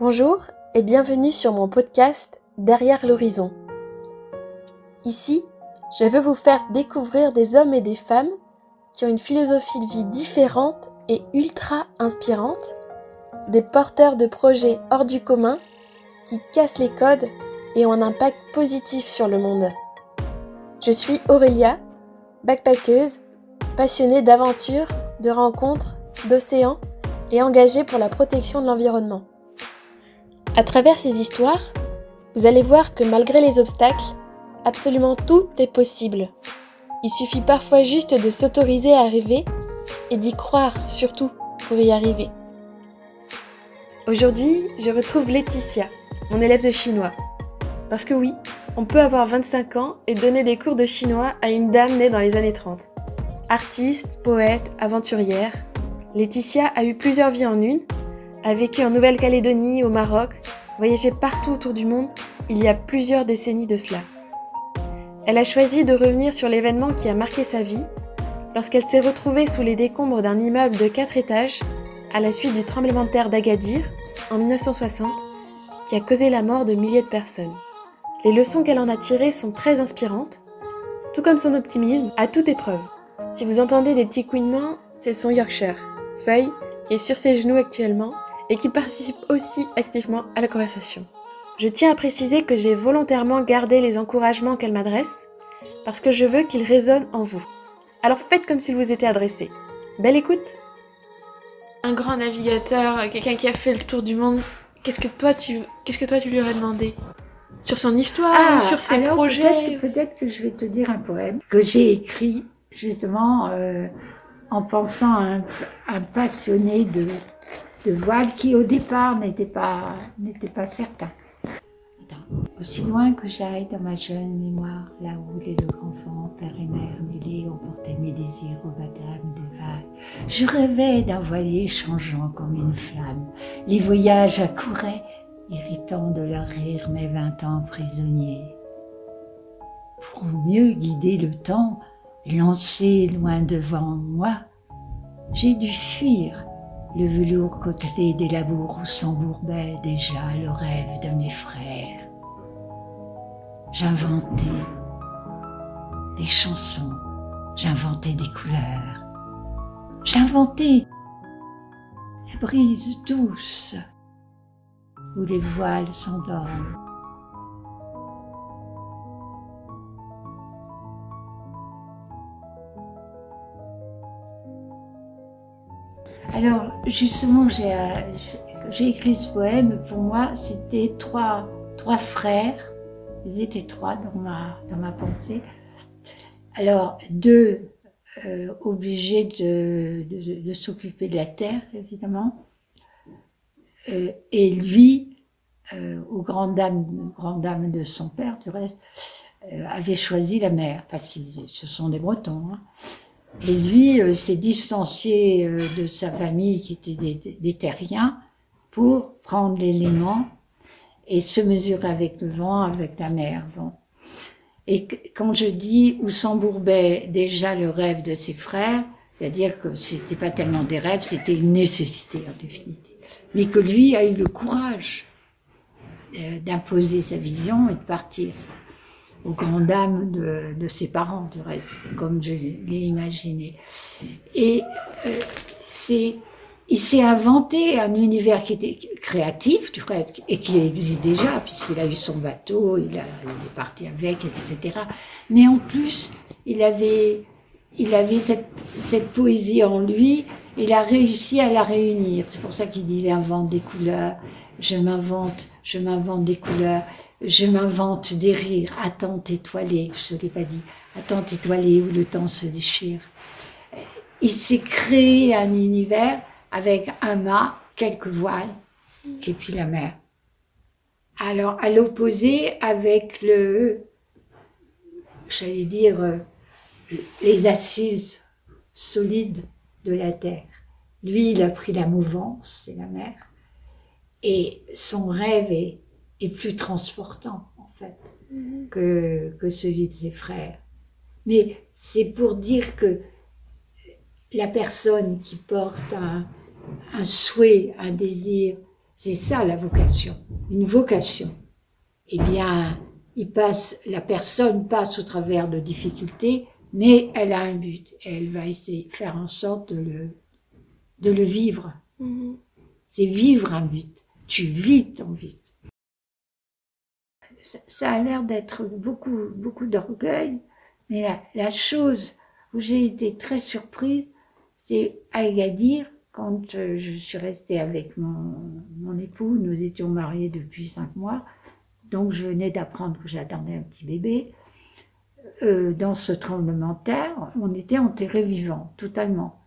Bonjour et bienvenue sur mon podcast Derrière l'horizon. Ici, je veux vous faire découvrir des hommes et des femmes qui ont une philosophie de vie différente et ultra inspirante, des porteurs de projets hors du commun qui cassent les codes et ont un impact positif sur le monde. Je suis Aurélia, backpackeuse, passionnée d'aventures, de rencontres, d'océans et engagée pour la protection de l'environnement. À travers ces histoires, vous allez voir que malgré les obstacles, absolument tout est possible. Il suffit parfois juste de s'autoriser à rêver et d'y croire surtout pour y arriver. Aujourd'hui, je retrouve Laetitia, mon élève de chinois. Parce que oui, on peut avoir 25 ans et donner des cours de chinois à une dame née dans les années 30. Artiste, poète, aventurière, Laetitia a eu plusieurs vies en une a vécu en Nouvelle-Calédonie, au Maroc, voyagé partout autour du monde il y a plusieurs décennies de cela. Elle a choisi de revenir sur l'événement qui a marqué sa vie lorsqu'elle s'est retrouvée sous les décombres d'un immeuble de 4 étages à la suite du tremblement de terre d'Agadir en 1960 qui a causé la mort de milliers de personnes. Les leçons qu'elle en a tirées sont très inspirantes, tout comme son optimisme à toute épreuve. Si vous entendez des petits couinements, c'est son Yorkshire, Feuille, qui est sur ses genoux actuellement et qui participe aussi activement à la conversation. Je tiens à préciser que j'ai volontairement gardé les encouragements qu'elle m'adresse parce que je veux qu'ils résonnent en vous. Alors faites comme s'ils vous étaient adressés. Belle écoute Un grand navigateur, quelqu'un qui a fait le tour du monde, qu'est-ce que toi tu, qu'est-ce que toi tu lui aurais demandé? Sur son histoire, Ah, sur ses alors projets Peut-être, peut-être que je vais te dire un poème que j'ai écrit justement euh, en pensant à un, un passionné de, de voile qui au départ n'était pas, n'était pas certain. Aussi loin que j'aille dans ma jeune mémoire, là où les deux grands enfants, père et mère mêlés, porté mes désirs aux baptêmes des vagues. Je rêvais d'un voilier changeant comme une flamme. Les voyages accouraient, irritant de leur rire mes vingt ans prisonniers. Pour mieux guider le temps, lancé loin devant moi, j'ai dû fuir le velours côtelé des labours où s'embourbait déjà le rêve de mes frères. J'inventais des chansons, j'inventais des couleurs, j'inventais la brise douce où les voiles s'endorment. Alors, justement, j'ai euh, j'ai écrit ce poème. Pour moi, c'était trois, frères. Ils étaient trois dans ma, dans ma pensée. Alors, deux euh, obligés de, s'occuper de la terre, évidemment. Euh, et lui, euh, aux grandes de son père, du reste, avait choisi la mer, parce que ce sont des Bretons. Hein. Et lui euh, s'est distancié euh, de sa famille qui était des, des terriens pour prendre l'élément et se mesurer avec le vent, avec la mer. Bon. Et quand je dis où s'embourbait déjà le rêve de ses frères, c'est-à-dire que c'était pas tellement des rêves, c'était une nécessité en définitive. Mais que lui a eu le courage euh, d'imposer sa vision et de partir aux grandes dames de, ses parents, du reste, comme je l'ai imaginé. Et euh, c'est, il s'est inventé un univers qui était créatif, du reste, et qui existe déjà, puisqu'il a eu son bateau, il, a, est parti avec, etc. Mais en plus, il avait, il avait cette poésie en lui, il a réussi à la réunir. C'est pour ça qu'il dit, il invente des couleurs, je m'invente, je m'invente des couleurs, je m'invente des rires, attentes étoilées, je l'ai pas dit, attentes étoilées où le temps se déchire. Il s'est créé un univers avec un mât, quelques voiles, et puis la mer. Alors, à l'opposé, avec le, j'allais dire, les assises solides de la terre. Lui, il a pris la mouvance, c'est la mer. Et son rêve est, est plus transportant, en fait, que, que celui de ses frères. Mais c'est pour dire que la personne qui porte un, un souhait, un désir, C'est ça la vocation, une vocation. Eh bien, il passe, la personne passe au travers de difficultés, mais elle a un but. Et elle va essayer de faire en sorte de le, de le vivre. Mhm. C'est vivre un but. Tu vis ton but. Ça, a l'air d'être beaucoup, beaucoup d'orgueil, mais la, la chose où j'ai été très surprise, c'est à Agadir, quand euh, je suis restée avec mon, mon époux, nous étions mariés depuis cinq mois, donc je venais d'apprendre que j'attendais un petit bébé. Euh, dans ce tremblement de terre, on était enterrés vivants, totalement.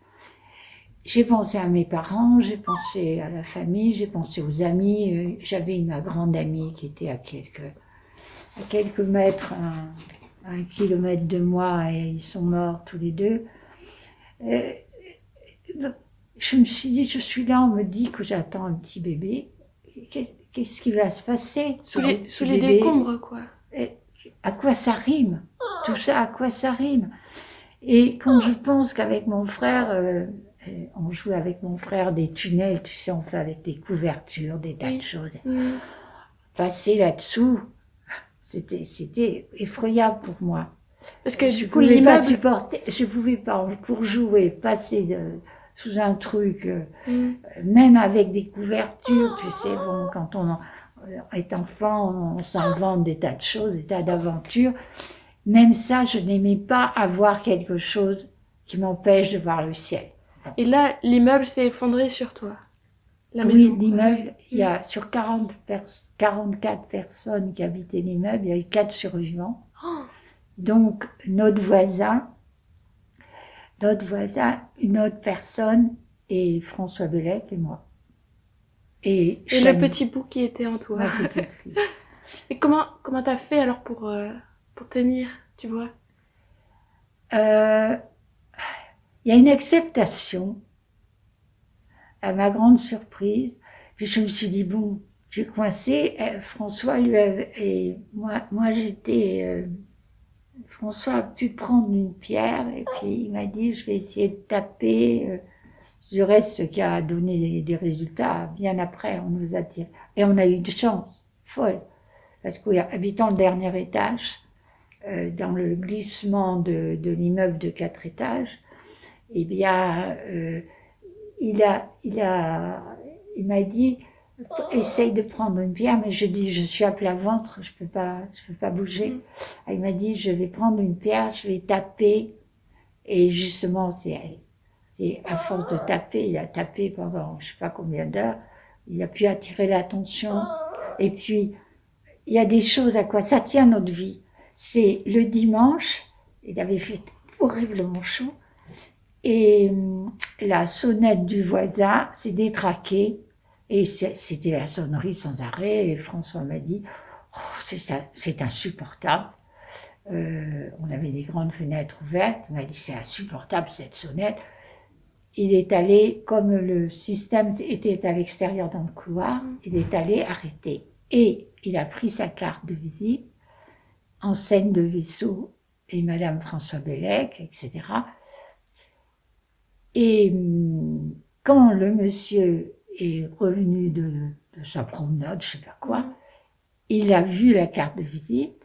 J'ai pensé à mes parents, j'ai pensé à la famille, j'ai pensé aux amis. Euh, J'avais ma grande amie qui était à quelques, à quelques mètres, un, un kilomètre de moi, et ils sont morts tous les deux. Je me suis dit, je suis là, on me dit que j'attends un petit bébé. Qu'est- Qu'est-ce qui va se passer Sous les, sous décombres, quoi. Et à quoi ça rime? Tout ça, à quoi ça rime? Et quand je pense qu'avec mon frère, euh, euh, on joue avec mon frère des tunnels, tu sais, on fait avec des couvertures, des tas de choses. Passer là-dessous, c'était, c'était effroyable pour moi. Parce que je du coup, pouvais pas supporter, je pouvais pas, pour jouer, passer de- sous un truc, euh, Mhm. même avec des couvertures, tu sais, bon, quand on en- est enfant, on s'invente des tas de choses, des tas d'aventures. Même ça, je n'aimais pas avoir quelque chose qui m'empêche de voir le ciel. Et là, l'immeuble s'est effondré sur toi. Maison. l'immeuble, il y a sur 40 pers- 44 personnes qui habitaient l'immeuble, il y a eu 4 survivants. Oh, Donc, notre voisin, notre voisin, une autre personne, et François Bellec et moi. Et, et le petit bout qui était en toi. Et comment comment t'as fait alors pour euh, pour tenir, tu vois? Euh, il y a une acceptation, à ma grande surprise. Puis je me suis dit, bon, j'ai coincé. Euh, François lui avait, et moi, moi j'étais, euh, François a pu prendre une pierre et puis il m'a dit, je vais essayer de taper. euh, du reste, ce qui a donné des, résultats bien après, on nous a tiré. Et on a eu de chance, folle. Parce qu'habitant le dernier étage, euh, dans le glissement de, de l'immeuble de quatre étages, eh bien, euh, il a, il a, il m'a dit, essaye de prendre une pierre, mais je dis, je suis à plat ventre, je peux pas, je peux pas bouger. Mm. Ah, Il m'a dit, je vais prendre une pierre, je vais taper, et justement, c'est, c'est à force de taper, il a tapé pendant je sais pas combien d'heures, il a pu attirer l'attention, et puis, il y a des choses à quoi ça tient notre vie. C'est le dimanche, il avait fait horriblement chaud, et hum, la sonnette du voisin s'est détraquée, et c'était la sonnerie sans arrêt, François m'a dit, oh, c'est insupportable. Euh, on avait des grandes fenêtres ouvertes, il m'a dit, c'est insupportable cette sonnette. Il est allé, comme le système était à l'extérieur dans le couloir, il est allé arrêter. Et il a pris sa carte de visite, enseigne de vaisseau et Madame François Bellec, etc. Et hum, quand le monsieur est revenu de, sa promenade, je sais pas quoi, il a vu la carte de visite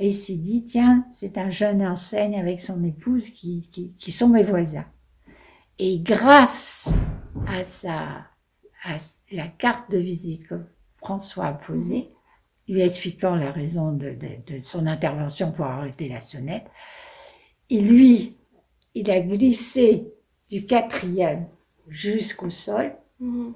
et il s'est dit, tiens, c'est un jeune enseigne avec son épouse qui, qui, sont mes voisins. Et grâce à sa, à la carte de visite que François a posée, lui expliquant la raison de, de, de son intervention pour arrêter la sonnette, et lui, il a glissé du quatrième jusqu'au sol. Mhm.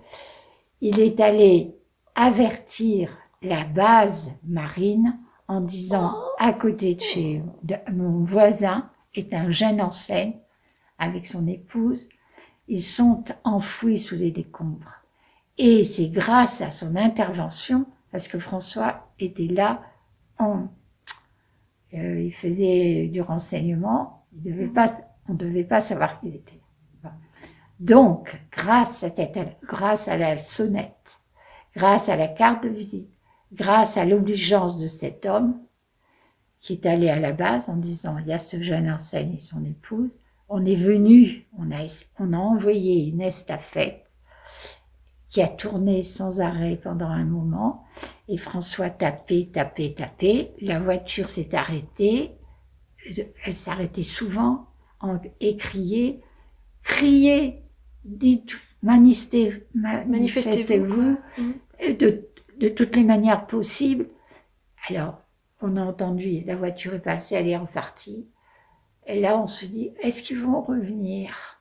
Il est allé avertir la base marine en disant à côté de chez de- mon voisin est un jeune enseigne avec son épouse. Ils sont enfouis sous les décombres. Et c'est grâce à son intervention, parce que François était là, en, euh, il faisait du renseignement, il devait pas, on ne devait pas savoir qu'il était là. Bon. Donc, grâce à, la sonnette, grâce à la carte de visite, grâce à l'obligeance de cet homme qui est allé à la base en disant il y a ce jeune enseigne et son épouse, on est venu, on a, on a envoyé une estafette qui a tourné sans arrêt pendant un moment. Et François tapait, tapait, tapait. La voiture s'est arrêtée. Elle s'arrêtait souvent et criait, criait, dites, manifestez-vous de, de toutes les manières possibles. Alors, on a entendu, la voiture est passée, elle est repartie. Et là, on se dit, est-ce qu'ils vont revenir?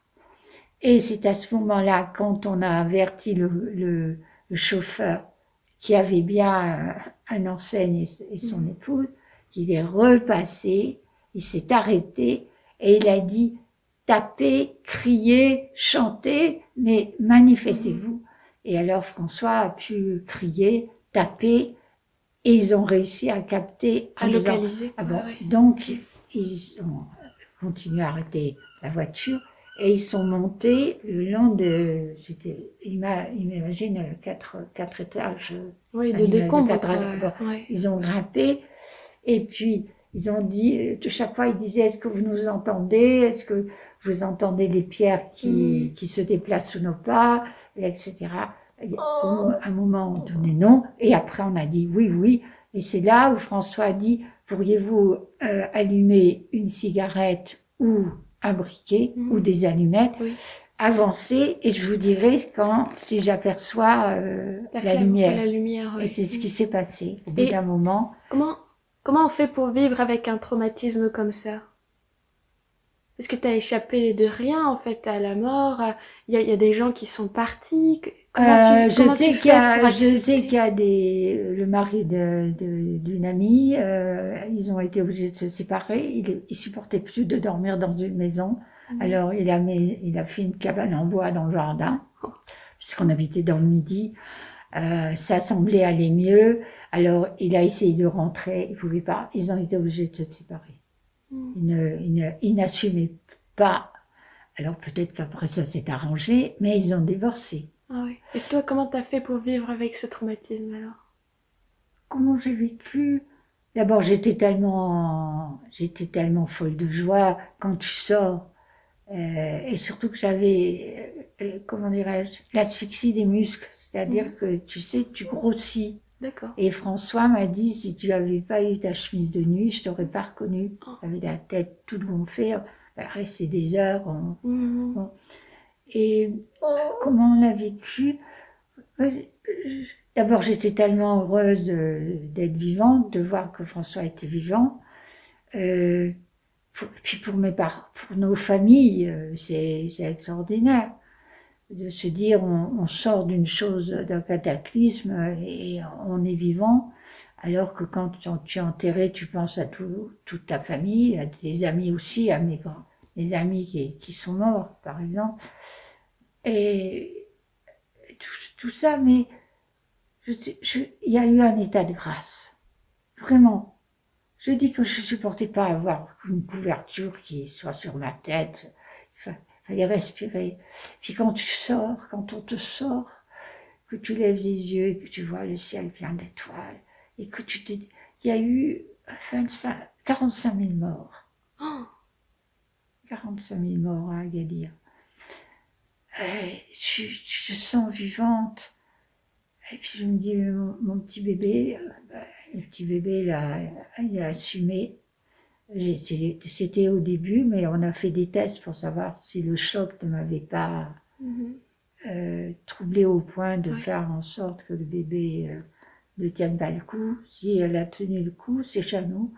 Et c'est à ce moment-là, quand on a averti le, le, chauffeur qui avait bien un enseigne et, son mm. épouse, qu'il est repassé, il s'est arrêté et il a dit, tapez, criez, chantez, mais manifestez-vous. Et alors François a pu crier, taper, et ils ont réussi à capter. À localiser. Ah bon, Donc, ils ont continué à arrêter la voiture et ils sont montés le long de, c'était, imagine quatre, quatre étages. Oui, de décombres. Ils ont grimpé et puis ils ont dit, de chaque fois ils disaient, est-ce que vous nous entendez? Est-ce que vous entendez les pierres qui, mm. qui se déplacent sous nos pas? Etc. Oh. un moment, on donnait non, et après on a dit oui, oui. Et c'est là où François a dit, pourriez-vous euh, allumer une cigarette ou un briquet ou mhm. des allumettes Avancez et je vous dirai quand, si j'aperçois euh, la, lumière. lumière Et c'est ce qui s'est passé au bout d'un moment. Comment, comment on fait pour vivre avec un traumatisme comme ça? Parce que tu as échappé de rien en fait à la mort. Il y a, y a, des gens qui sont partis. Euh, je, sais qu'il y a, je sais qu'il y a des, le mari de, d'une amie, euh, ils ont été obligés de se séparer. Il, il supportait plus de dormir dans une maison. Mhm. Alors il a mis, il a fait une cabane en bois dans le jardin, oh. puisqu'on habitait dans le midi. Euh, ça semblait aller mieux. Alors il a essayé de rentrer, il pouvait pas. Ils ont été obligés de se séparer. Il, il n'assumait pas. Alors peut-être qu'après ça s'est arrangé, mais ils ont divorcé. Ah oui. Et toi, comment t'as fait pour vivre avec ce traumatisme alors? Comment j'ai vécu? D'abord, j'étais tellement, j'étais tellement folle de joie quand tu sors, euh, et surtout que j'avais, euh, euh, comment dirais-je, l'asphyxie des muscles, c'est-à-dire mmh. que tu sais, tu grossis. D'accord. Et François m'a dit, si tu avais pas eu ta chemise de nuit, je t'aurais pas reconnu. Oh. J'avais la tête toute gonflée, restait des heures. Mmh. Et comment on a vécu? D'abord, j'étais tellement heureuse d'être vivante, de voir que François était vivant. Euh, puis pour mes parents, pour nos familles, euh, c'est extraordinaire de se dire on, sort d'une chose, d'un cataclysme et on est vivant, alors que quand tu es enterré, tu penses à tout, toute ta famille, à tes amis aussi, à mes, grands, mes amis qui, qui sont morts, par exemple et tout, ça, mais il y a eu un état de grâce. Vraiment. Je dis que je ne supportais pas avoir une couverture qui soit sur ma tête. Il fallait respirer. Puis quand tu sors, quand on te sort, que tu lèves les yeux et que tu vois le ciel plein d'étoiles, et que tu te... Il y a eu 25, 45 000 morts. 45 000 morts à Agadir tu, te sens vivante. Et puis je me dis, mon, petit bébé, euh, bah, le petit bébé, il a assumé. C'était au début, mais on a fait des tests pour savoir si le choc ne m'avait pas mm-hmm. euh, troublé au point de faire en sorte que le bébé euh, ne tienne pas le coup. Si elle a tenu le coup, c'est chez nous.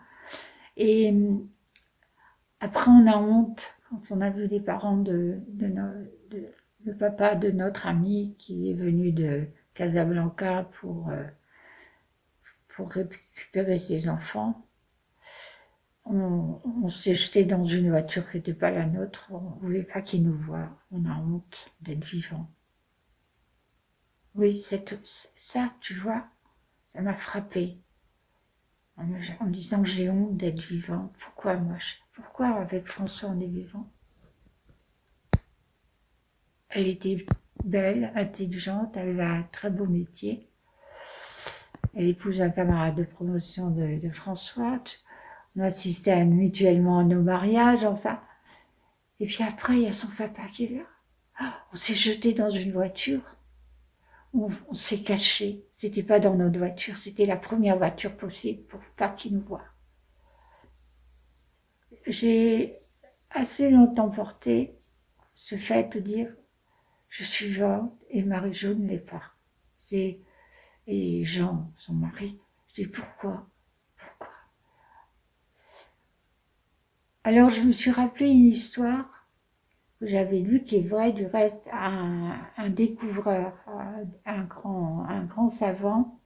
Et après, on a honte quand on a vu les parents de, de, de, le papa de notre ami qui est venu de Casablanca pour, euh, pour récupérer ses enfants. On, s'est jeté dans une voiture qui n'était pas la nôtre. On ne voulait pas qu'ils nous voient. On a honte d'être vivant. Oui, ça, tu vois, ça m'a frappé. En, en, disant j'ai honte d'être vivant. Pourquoi moi Pourquoi avec François on est vivant? Elle était belle, intelligente, elle avait un très beau métier. Elle épouse un camarade de promotion de, François. On assistait mutuellement à nos mariages, enfin. Et puis après, il y a son papa qui est là. Oh, on s'est jeté dans une voiture. on, s'est caché. C'était pas dans notre voiture, c'était la première voiture possible pour pas qu'ils nous voient. J'ai assez longtemps porté ce fait de dire je suis vivante et Marie-Jo ne l'est pas. Et Jean, son mari, je dis Pourquoi? Alors je me suis rappelé une histoire que j'avais lue qui est vraie du reste, un, un découvreur, un grand, un grand savant.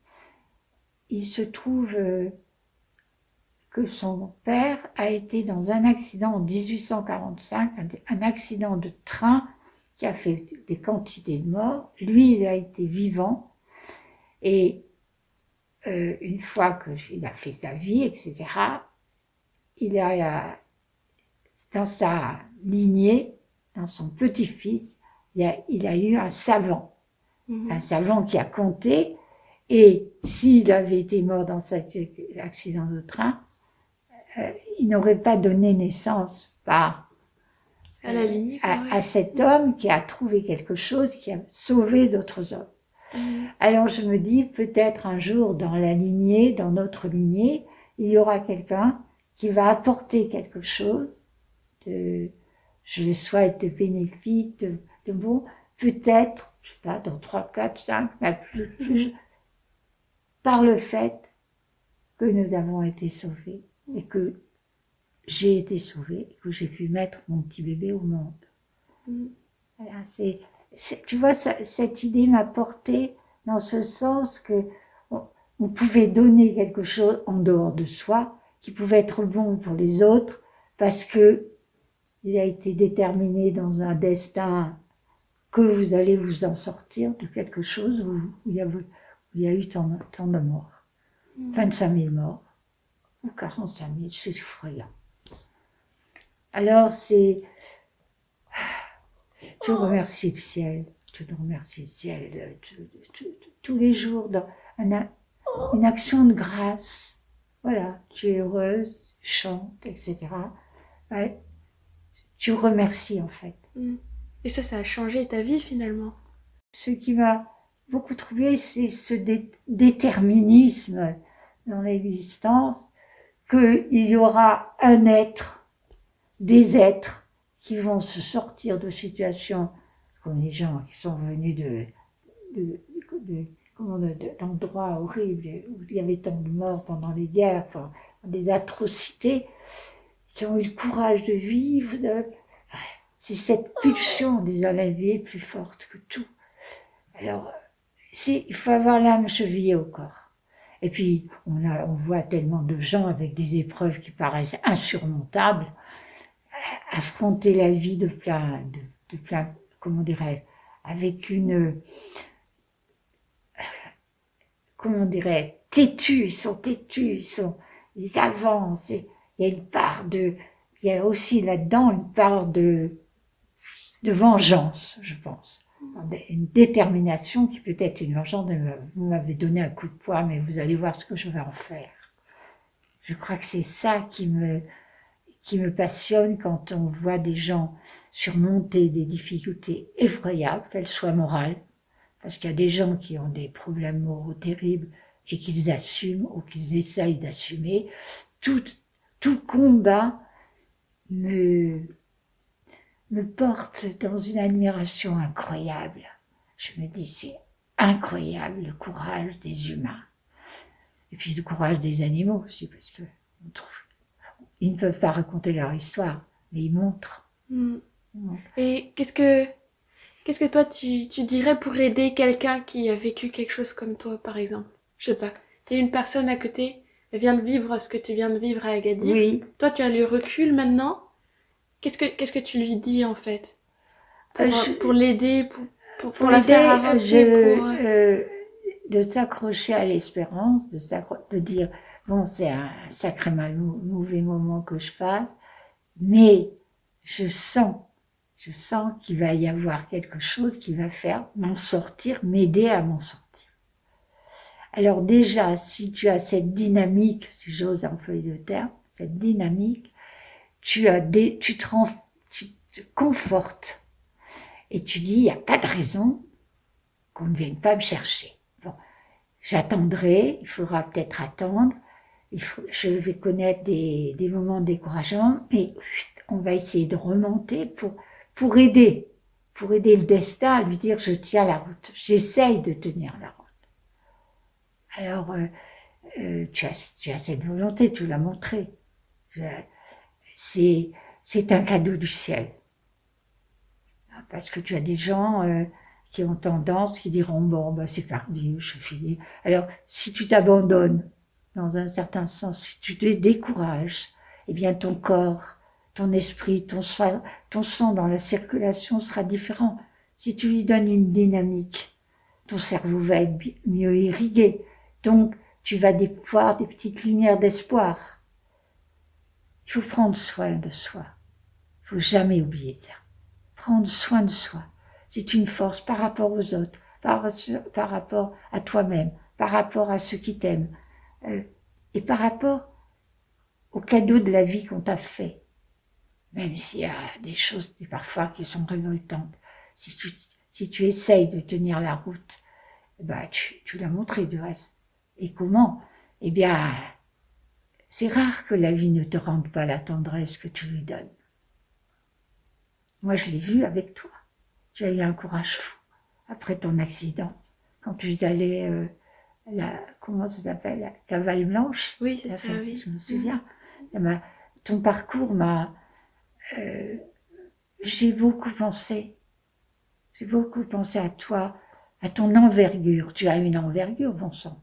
Il se trouve euh, que son père a été dans un accident en 1845, un accident de train qui a fait des quantités de morts. Lui, il a été vivant. Et euh, une fois qu'il a fait sa vie, etc., il a, dans sa lignée, dans son petit-fils, il, il, a eu un savant. Mhm. Un savant qui a compté. Et s'il avait été mort dans cet accident de train, euh, il n'aurait pas donné naissance par à, la ligne, à, cet homme qui a trouvé quelque chose, qui a sauvé d'autres hommes. Mhm. Alors je me dis, peut-être un jour dans la lignée, dans notre lignée, il y aura quelqu'un qui va apporter quelque chose de, je le souhaite, de bénéfique, de, bon, peut-être, je sais pas, dans 3, 4, 5, mais plus, plus, par le fait que nous avons été sauvés et que j'ai été sauvée et que j'ai pu mettre mon petit bébé au monde. Mm. c'est, tu vois, cette idée m'a porté dans ce sens que on, pouvait donner quelque chose en dehors de soi qui pouvait être bon pour les autres parce que il a été déterminé dans un destin que vous allez vous en sortir de quelque chose où, il, y a, il y a eu tant, tant de morts. 25 mm. 000 morts ou 45 000, c'est effrayant. Alors c'est... Je remercie le ciel, je remercie le ciel tous les jours dans une action de grâce. Voilà, tu es heureuse, chante, etc. tu remercies en fait. Mm. Et ça, ça a changé ta vie finalement. Ce qui m'a beaucoup troublé, c'est ce déterminisme dans l'existence qu'il y aura un être, des êtres qui vont se sortir de situations comme les gens qui sont venus de, de, d'endroits horribles où il y avait tant de morts pendant les guerres, des atrocités, qui ont eu le courage de vivre. C'est cette pulsion des vie plus forte que tout. Alors, il faut avoir l'âme chevillée au corps. Et puis, on, a, on voit tellement de gens avec des épreuves qui paraissent insurmontables, affronter la vie de plein, de, plein, comment dirais avec une, comment dirais têtus, ils sont têtus, ils sont, ils avancent, il y a une part de, il y a aussi là-dedans une part de, de vengeance, je pense une détermination qui peut être une vengeance vous m'avez donné un coup de poing, mais vous allez voir ce que je vais en faire. Je crois que c'est ça qui me, qui me passionne quand on voit des gens surmonter des difficultés effroyables, qu'elles soient morales, parce qu'il y a des gens qui ont des problèmes moraux terribles et qu'ils assument ou qu'ils essayent d'assumer. Tout, tout combat me, me porte dans une admiration incroyable. Je me dis, c'est incroyable le courage des humains. Et puis le courage des animaux aussi, parce que on trouve, ils ne peuvent pas raconter leur histoire, mais ils montrent. Hmm. Et qu'est-ce que, qu'est-ce que toi tu, tu dirais pour aider quelqu'un qui a vécu quelque chose comme toi, par exemple? Je sais pas. Tu es une personne à côté, vient de vivre ce que tu viens de vivre à Agadir. Oui. Toi, tu as le recul maintenant Qu'est-ce que, qu'est-ce que tu lui dis en fait? Pour, euh, l'aider, pour, pour, la faire avancer pour... Euh, euh, De s'accrocher à l'espérance, de, de dire bon, c'est un sacré mal, mauvais moment que je passe, mais je sens, je sens qu'il va y avoir quelque chose qui va faire m'en sortir, m'aider à m'en sortir. Alors déjà, si tu as cette dynamique, si j'ose employer le terme, cette dynamique, tu as des, tu te, tu te confortes et tu dis, il n'y a pas de raison qu'on ne vienne pas me chercher. Bon, j'attendrai, il faudra peut-être attendre, il faut, je vais connaître des, des moments de découragement et on va essayer de remonter pour, pour aider, pour aider le destin à lui dire je tiens la route, j'essaye de tenir la route. Alors, euh, euh, tu, as, tu as cette volonté, tu l'as montré. C'est, c'est un cadeau du ciel. Parce que tu as des gens euh, qui ont tendance, qui diront bon, bah, c'est perdu, je finis. Alors, si tu t'abandonnes, dans un certain sens, si tu te décourages, eh bien ton corps, ton esprit, ton sang, ton sang dans la circulation sera différent. Si tu lui donnes une dynamique, ton cerveau va être mieux irrigué. Donc, tu vas voir des petites lumières d'espoir. Il faut prendre soin de soi. Il faut jamais oublier ça. Prendre soin de soi. C'est une force par rapport aux autres, par, rapport à toi-même, par rapport à ceux qui t'aiment, euh, et par rapport au cadeau de la vie qu'on t'a fait. Même s'il y a des choses parfois qui sont révoltantes. Si tu, si tu essayes de tenir la route, bah, tu, tu l'as montré du reste. Et comment? Eh bien, c'est rare que la vie ne te rende pas la tendresse que tu lui donnes. Moi, je l'ai vu avec toi. Tu as eu un courage fou après ton accident, quand tu es allé, euh, la, comment ça s'appelle, la cavale blanche? Oui, c'est ça, oui. Je me souviens. ton parcours m'a, euh, j'ai beaucoup pensé, j'ai beaucoup pensé à toi, à ton envergure. Tu as une envergure, bon sang.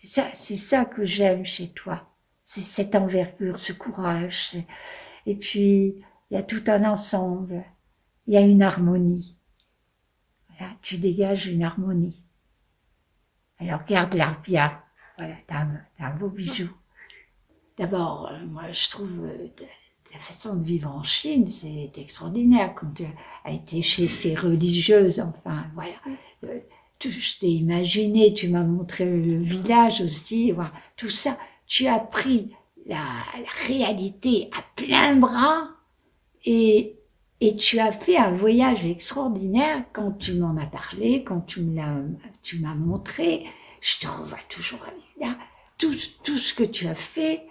C'est ça, c'est ça que j'aime chez toi. C'est cette envergure, ce courage. Et puis, il y a tout un ensemble. Il y a une harmonie. Voilà, tu dégages une harmonie. Alors, garde-la bien. Voilà, t'as un, beau bijou. D'abord, euh, moi, je trouve euh, ta façon de vivre en Chine, c'est extraordinaire. Quand tu as été chez ces religieuses, enfin, voilà. Euh, je t'ai imaginé, tu m'as montré le village aussi, voilà, tout ça. Tu as pris la, réalité à plein bras et, et tu as fait un voyage extraordinaire quand tu m'en as parlé, quand tu me l'as, tu m'as montré. Je te revois toujours avec là. Tout, tout ce que tu as fait,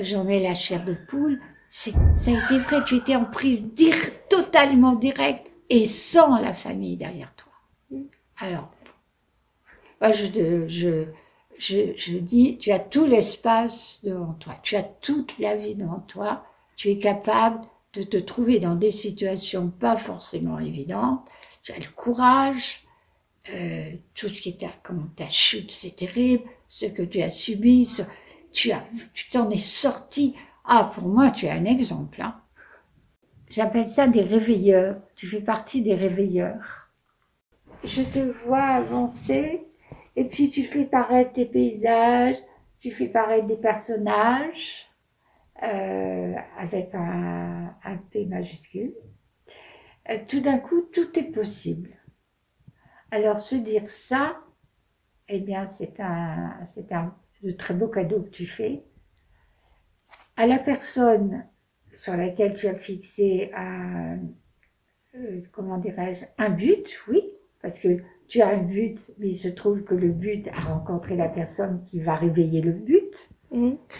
j'en ai la chair de poule. C'est, ça a été vrai, tu étais en prise dire, totalement directe et sans la famille derrière toi. Alors, je, je, je, je dis, tu as tout l'espace devant toi, tu as toute la vie devant toi, tu es capable de te trouver dans des situations pas forcément évidentes, tu as le courage, euh, tout ce qui est comme ta chute, c'est terrible, ce que tu as subi, tu as, tu t'en es sorti. Ah, pour moi, tu es un exemple. Hein. J'appelle ça des réveilleurs. Tu fais partie des réveilleurs. Je te vois avancer et puis tu fais paraître des paysages, tu fais paraître des personnages euh, avec un, un, P majuscule. Euh, tout d'un coup, tout est possible. Alors se dire ça, eh bien c'est un, c'est un de très beau cadeau que tu fais à la personne sur laquelle tu as fixé un, euh, comment dirais-je, un but, oui, parce que tu as un but, mais il se trouve que le but a rencontré la personne qui va réveiller le but.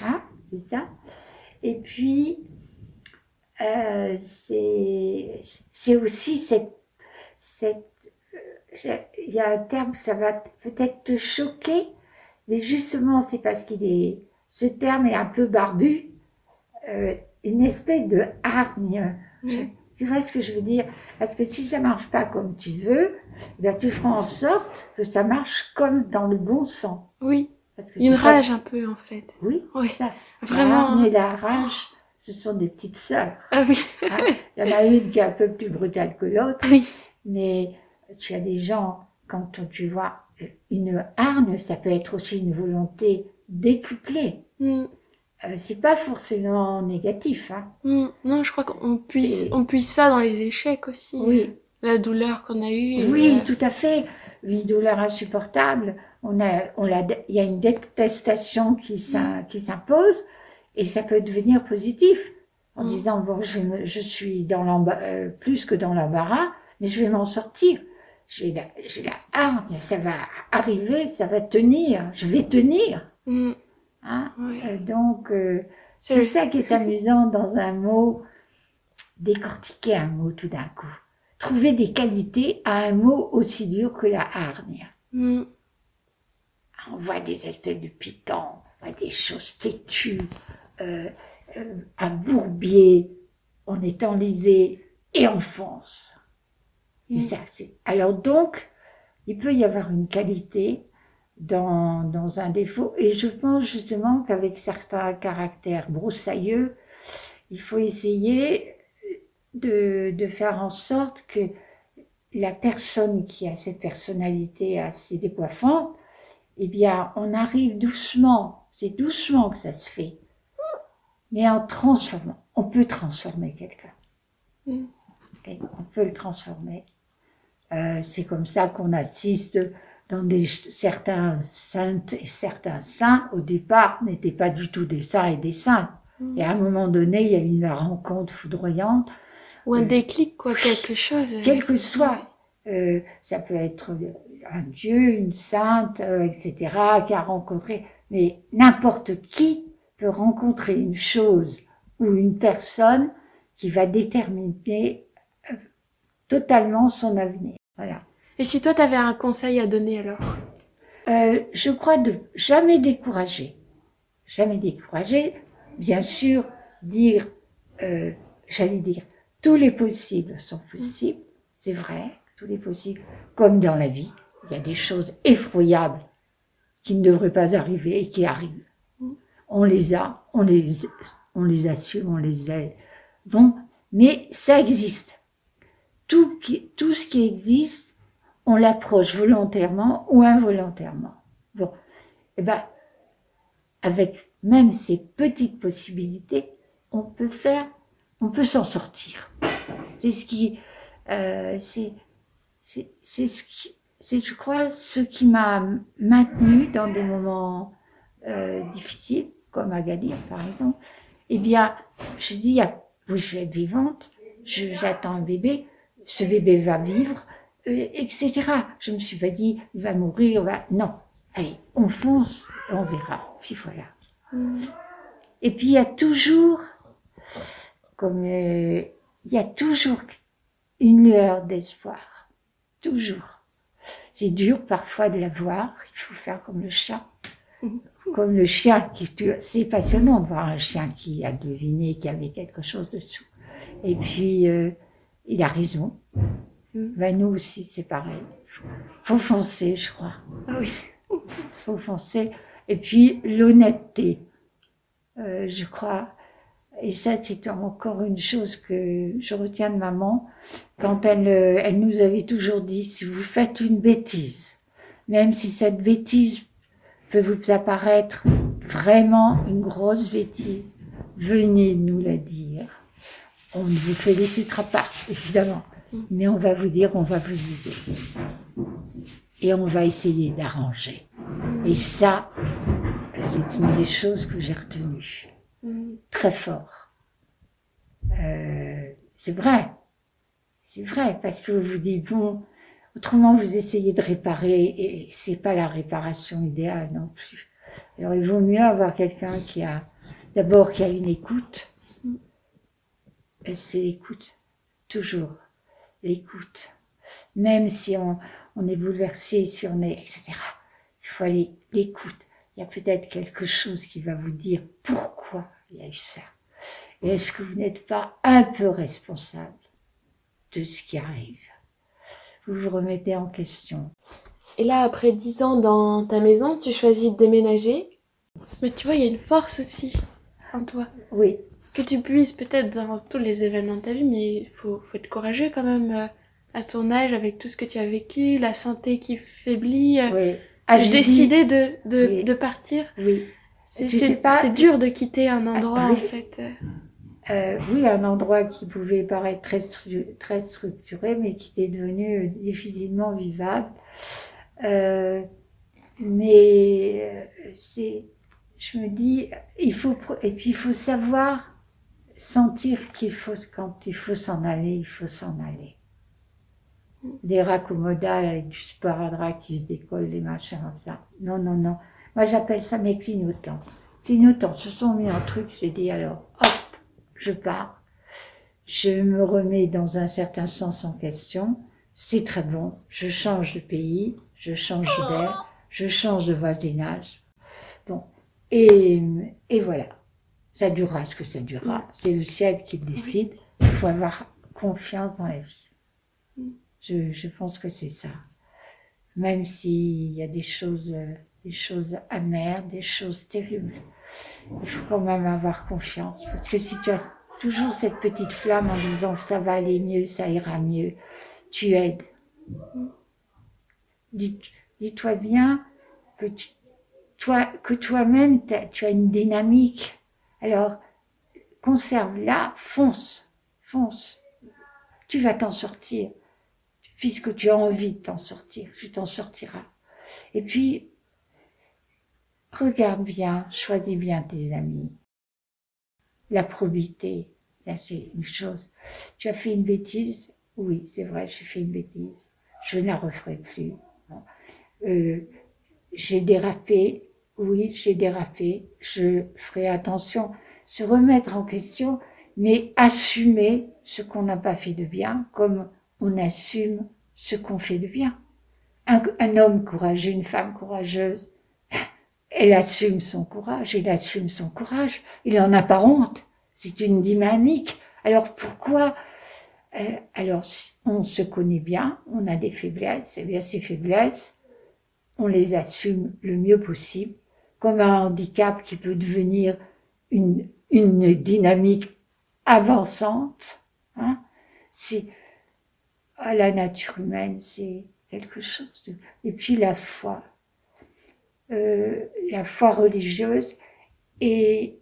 Hein, c'est ça. Et puis, euh, c'est aussi cette, cette euh, il y a un terme, ça va peut-être te choquer, mais justement, c'est parce qu'il est, ce terme est un peu barbu, euh, une espèce de hargne. Tu vois ce que je veux dire? Parce que si ça marche pas comme tu veux, eh tu feras en sorte que ça marche comme dans le bon sens. Oui. Parce que Une rage un peu en fait. Oui, oui. ça. Vraiment. Mais la rage, ce sont des petites sœurs. Ah oui. Hein? Il y en a une qui est un peu plus brutale que l'autre. Oui. Mais tu as des gens, quand tu vois une hargne, ça peut être aussi une volonté décuplée. Mm. Euh, c'est pas forcément négatif. Hein. Mm. non, je crois qu'on puisse, on puisse ça dans les échecs aussi. Oui. La douleur qu'on a eue. Oui, tout à fait. Une douleur insupportable. On a, on a, il y a une détestation qui s'impose et ça peut devenir positif en mm. disant bon, je, je suis dans l'embarras, euh, plus que dans l'embarras, mais je vais m'en sortir. j'ai la, j'ai la hargne, ça va arriver, ça va tenir, je vais tenir. Hein? Oui. Euh, donc, euh, C'est ça qui est amusant dans un mot, décortiquer un mot tout d'un coup. Trouver des qualités à un mot aussi dur que la hargne. Mm. On voit des espèces de piquants, on voit des choses têtues, euh, euh, un bourbier, on est enlisé et on fonce. C'est Mm. ça. Alors donc, il peut y avoir une qualité dans, dans un défaut. Et je pense justement qu'avec certains caractères broussailleux, il faut essayer de, de faire en sorte que la personne qui a cette personnalité assez décoiffante, eh bien, on arrive doucement, c'est doucement que ça se fait, mais en transformant. On peut transformer quelqu'un. Mm. On peut le transformer. Euh, c'est comme ça qu'on assiste dans des, certains saintes et certains saints, au départ, n'étaient pas du tout des saints et des saintes. Mm. Et à un moment donné, il y a eu une rencontre foudroyante Ou un Euh, déclic, quoi, quelque chose. euh, quel que soit, euh, ça peut être un dieu, une sainte, euh, etc., qui a rencontré, mais n'importe qui peut rencontrer une chose ou une personne qui va déterminer totalement son avenir. Voilà. Et si toi, t'avais un conseil à donner alors Euh, je crois de jamais décourager. Jamais décourager. Bien sûr, dire, euh, j'allais dire, tous les possibles sont possibles. C'est vrai, tous les possibles. Comme dans la vie, il y a des choses effroyables qui ne devraient pas arriver et qui arrivent. On les a, on les, on les assume, on les aide. Bon, mais ça existe. Tout, qui, tout ce qui existe, on l'approche volontairement ou involontairement. Bon, eh ben, avec même ces petites possibilités, on peut faire, on peut s'en sortir. C'est ce qui, euh, c'est, c'est, c'est ce qui, c'est, je crois, ce qui m'a maintenu dans des moments euh, difficiles, comme à Gadir, par exemple. Eh bien, je dis, oui, je vais être vivante, je- j'attends un bébé, ce bébé va vivre, etc. Je me suis pas dit, il va mourir, va... non. Allez, on fonce, et on verra. Puis voilà. Mm. Et puis il y a toujours, comme euh, il y a toujours une lueur d'espoir, toujours. C'est dur parfois de la voir. Il faut faire comme le chat, comme le chien qui tue. C'est passionnant de voir un chien qui a deviné qu'il y avait quelque chose dessous. Et puis euh, il a raison. Mm. Ben, nous aussi c'est pareil. Faut, faut foncer, je crois Ah oui. faut foncer. Et puis l'honnêteté, Euh, je crois. Et ça, c'est encore une chose que je retiens de maman. Quand elle, euh, elle nous avait toujours dit, si vous faites une bêtise, même si cette bêtise peut vous apparaître vraiment une grosse bêtise, venez nous la dire. On ne vous félicitera pas, évidemment, mais on va vous dire, on va vous aider. Et on va essayer d'arranger. Et ça, c'est une des choses que j'ai retenues Mm. très fort. Euh, c'est vrai. C'est vrai, parce que vous vous dites, bon, autrement vous essayez de réparer et c'est pas la réparation idéale non plus. Alors il vaut mieux avoir quelqu'un qui a, d'abord qui a une écoute. Et C'est l'écoute, toujours. L'écoute. Même si on, on est bouleversé, si on est, etc. Il faut aller l'écoute. Il y a peut-être quelque chose qui va vous dire pourquoi il y a eu ça. Et est-ce que vous n'êtes pas un peu responsable de ce qui arrive? Vous vous remettez en question. Et là, après dix ans dans ta maison, tu choisis de déménager? Mais tu vois, il y a une force aussi en toi. Oui, Que tu puisses peut-être dans tous les événements de ta vie, mais il faut, faut être courageux quand même euh, à ton âge avec tout ce que tu as vécu, la santé qui faiblit. euh, oui. Ah, j'ai dit- décider de, de, Oui. de partir. Oui. C'est tu sais c'est- pas- c'est dur de quitter un endroit Ah, oui. en fait. euh. Euh, oui, un endroit qui pouvait paraître très, stru- très structuré, mais qui était devenu difficilement vivable. Euh, mais c'est, je me dis, il faut, et puis il faut savoir sentir qu'il faut, quand il faut s'en aller, il faut s'en aller. des raccommodales avec du sparadrap qui se décolle, des machins comme ça. Non, non, non. Moi, j'appelle ça mes clignotants. Clignotants se sont mis en truc, j'ai dit alors, hop, je pars. Je me remets dans un certain sens en question. C'est très bon. Je change de pays, je change d'air, je change de voisinage. Bon. Et, et voilà. Ça durera ce que ça durera. C'est le ciel qui décide. Il faut avoir confiance dans la vie. Je, je pense que c'est ça. Même s'il y a des choses, des choses amères, des choses terribles, il faut quand même avoir confiance. Parce que si tu as toujours cette petite flamme en disant ça va aller mieux, ça ira mieux, tu aides. Dis-toi bien que tu, toi, que toi-même, tu as une dynamique. Alors, conserve-la, fonce, fonce. Tu vas t'en sortir. Puisque tu as envie de t'en sortir, tu t'en sortiras. Et puis, regarde bien, choisis bien tes amis. La probité, c'est une chose. Tu as fait une bêtise? Oui, c'est vrai, j'ai fait une bêtise. Je ne la referai plus. Euh, j'ai dérapé, oui, j'ai dérapé, je ferai attention, se remettre en question, mais assumer ce qu'on n'a pas fait de bien, comme on assume ce qu'on fait de bien. Un, homme courageux, une femme courageuse, elle assume son courage, il assume son courage, il en a pas honte. C'est une dynamique. Alors pourquoi euh, Alors on se connaît bien, on a des faiblesses, et eh bien ces faiblesses, on les assume le mieux possible, comme un handicap qui peut devenir une, une dynamique avançante. Hein c'est à la nature humaine, c'est quelque chose de... Et puis la foi, euh, la foi religieuse et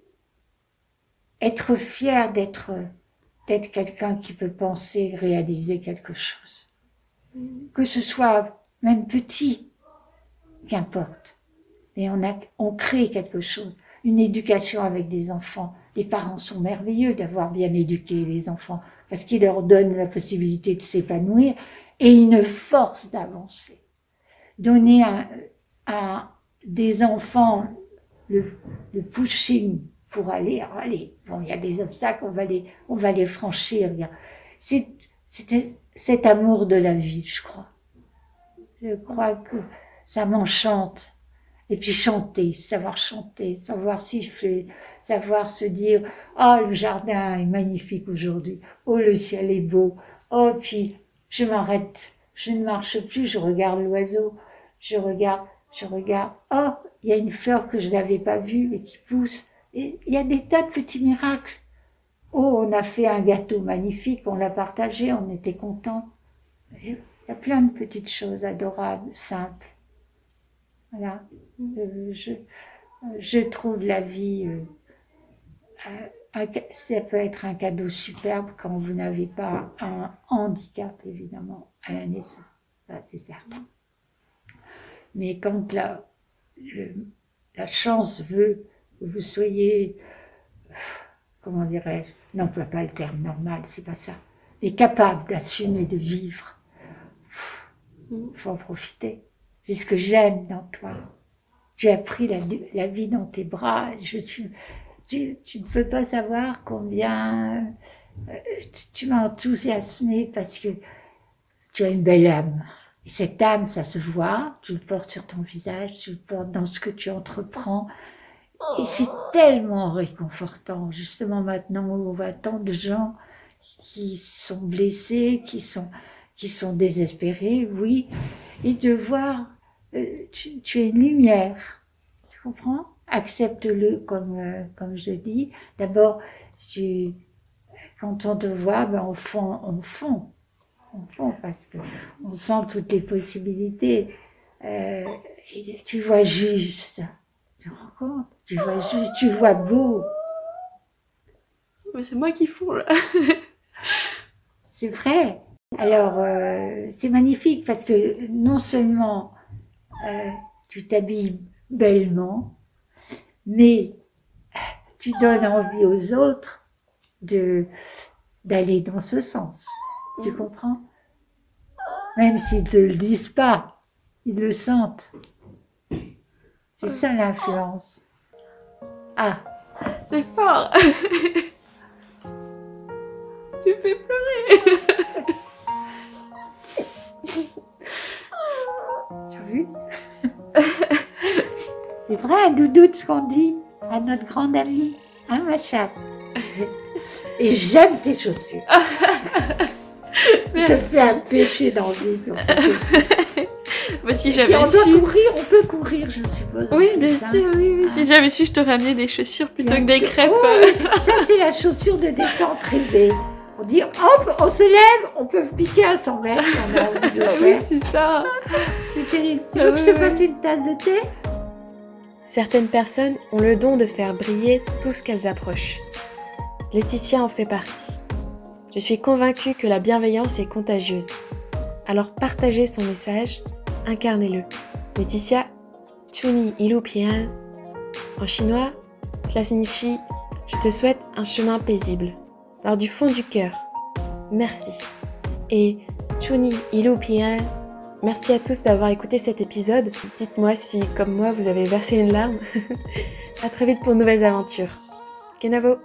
être fier d'être d'être quelqu'un qui peut penser, réaliser quelque chose. Que ce soit même petit, qu'importe. Mais on, a, on crée quelque chose. Une éducation avec des enfants. Les parents sont merveilleux d'avoir bien éduqué les enfants parce qu'ils leur donnent la possibilité de s'épanouir et une force d'avancer. Donner à, à, des enfants le, le pushing pour aller, aller. Bon, il y a des obstacles, on va les, on va les franchir. C'est, c'était cet amour de la vie, je crois. Je crois que ça m'enchante. Et puis chanter, savoir chanter, savoir siffler, savoir se dire, oh, le jardin est magnifique aujourd'hui, oh, le ciel est beau, oh, puis je m'arrête, je ne marche plus, je regarde l'oiseau, je regarde, je regarde, oh, il y a une fleur que je n'avais pas vue et qui pousse, il y a des tas de petits miracles. Oh, on a fait un gâteau magnifique, on l'a partagé, on était content. Il y a plein de petites choses adorables, simples. Voilà. Euh, je, je, trouve la vie, euh, ça peut être un cadeau superbe quand vous n'avez pas un handicap, évidemment, à la naissance. C'est certain. Mais quand la, la chance veut que vous soyez, comment dirais-je, n'emploie pas le terme normal, c'est pas ça, mais capable d'assumer de vivre, il faut en profiter. C'est ce que j'aime dans toi. Tu as pris la, la, vie dans tes bras. Je, tu, tu, tu ne peux pas savoir combien euh, tu, m'as enthousiasmé parce que tu as une belle âme. Et cette âme, ça se voit, tu le portes sur ton visage, tu le portes dans ce que tu entreprends. Et c'est tellement réconfortant, justement maintenant on voit tant de gens qui sont blessés, qui sont, qui sont désespérés, oui, et de voir, euh, tu, tu, es une lumière, tu comprends? Accepte-le comme, euh, comme je dis. D'abord, tu, quand on te voit, ben on fond, on fond, on fond parce que on sent toutes les possibilités. Euh, tu vois juste, tu te rends compte? Tu vois juste, tu vois beau. Mais c'est moi qui fous là. c'est vrai. Alors, euh, c'est magnifique parce que non seulement euh, tu t'habilles bellement, mais tu donnes envie aux autres de d'aller dans ce sens. Tu mm. comprends? Même s'ils te le disent pas, ils le sentent. C'est ça l'influence. Ah, C'est fort. tu fais pleurer. vu C'est vrai, un doudou de ce qu'on dit à notre grande amie, hein ma chatte Et j'aime tes chaussures. Je fais un péché d'envie pour ces chaussures. Moi, si Si j'avais on doit su. courir, on peut courir, je suppose. Oui, plus, bien sûr, oui, oui. Si j'avais su, je t'aurais amené des chaussures plutôt que des crêpes. Oh, ça, c'est la chaussure de détente rêvée. On dit hop, on se lève, on peut piquer à 100 mètres si on a envie de le Ah oui, c'est ça. C'est terrible. Tu Ah je te oui, fasse une tasse de thé? Certaines personnes ont le don de faire briller tout ce qu'elles approchent. Laetitia en fait partie. Je suis convaincue que la bienveillance est contagieuse. Alors partagez son message, incarnez-le. Laetitia, Chuni Ilupian. En chinois, cela signifie Je te souhaite un chemin paisible. Alors du fond du cœur, merci. Et Chuni Ilupian, Merci à tous d'avoir écouté cet épisode. Dites-moi si, comme moi, vous avez versé une larme. à très vite pour de nouvelles aventures. Kenavo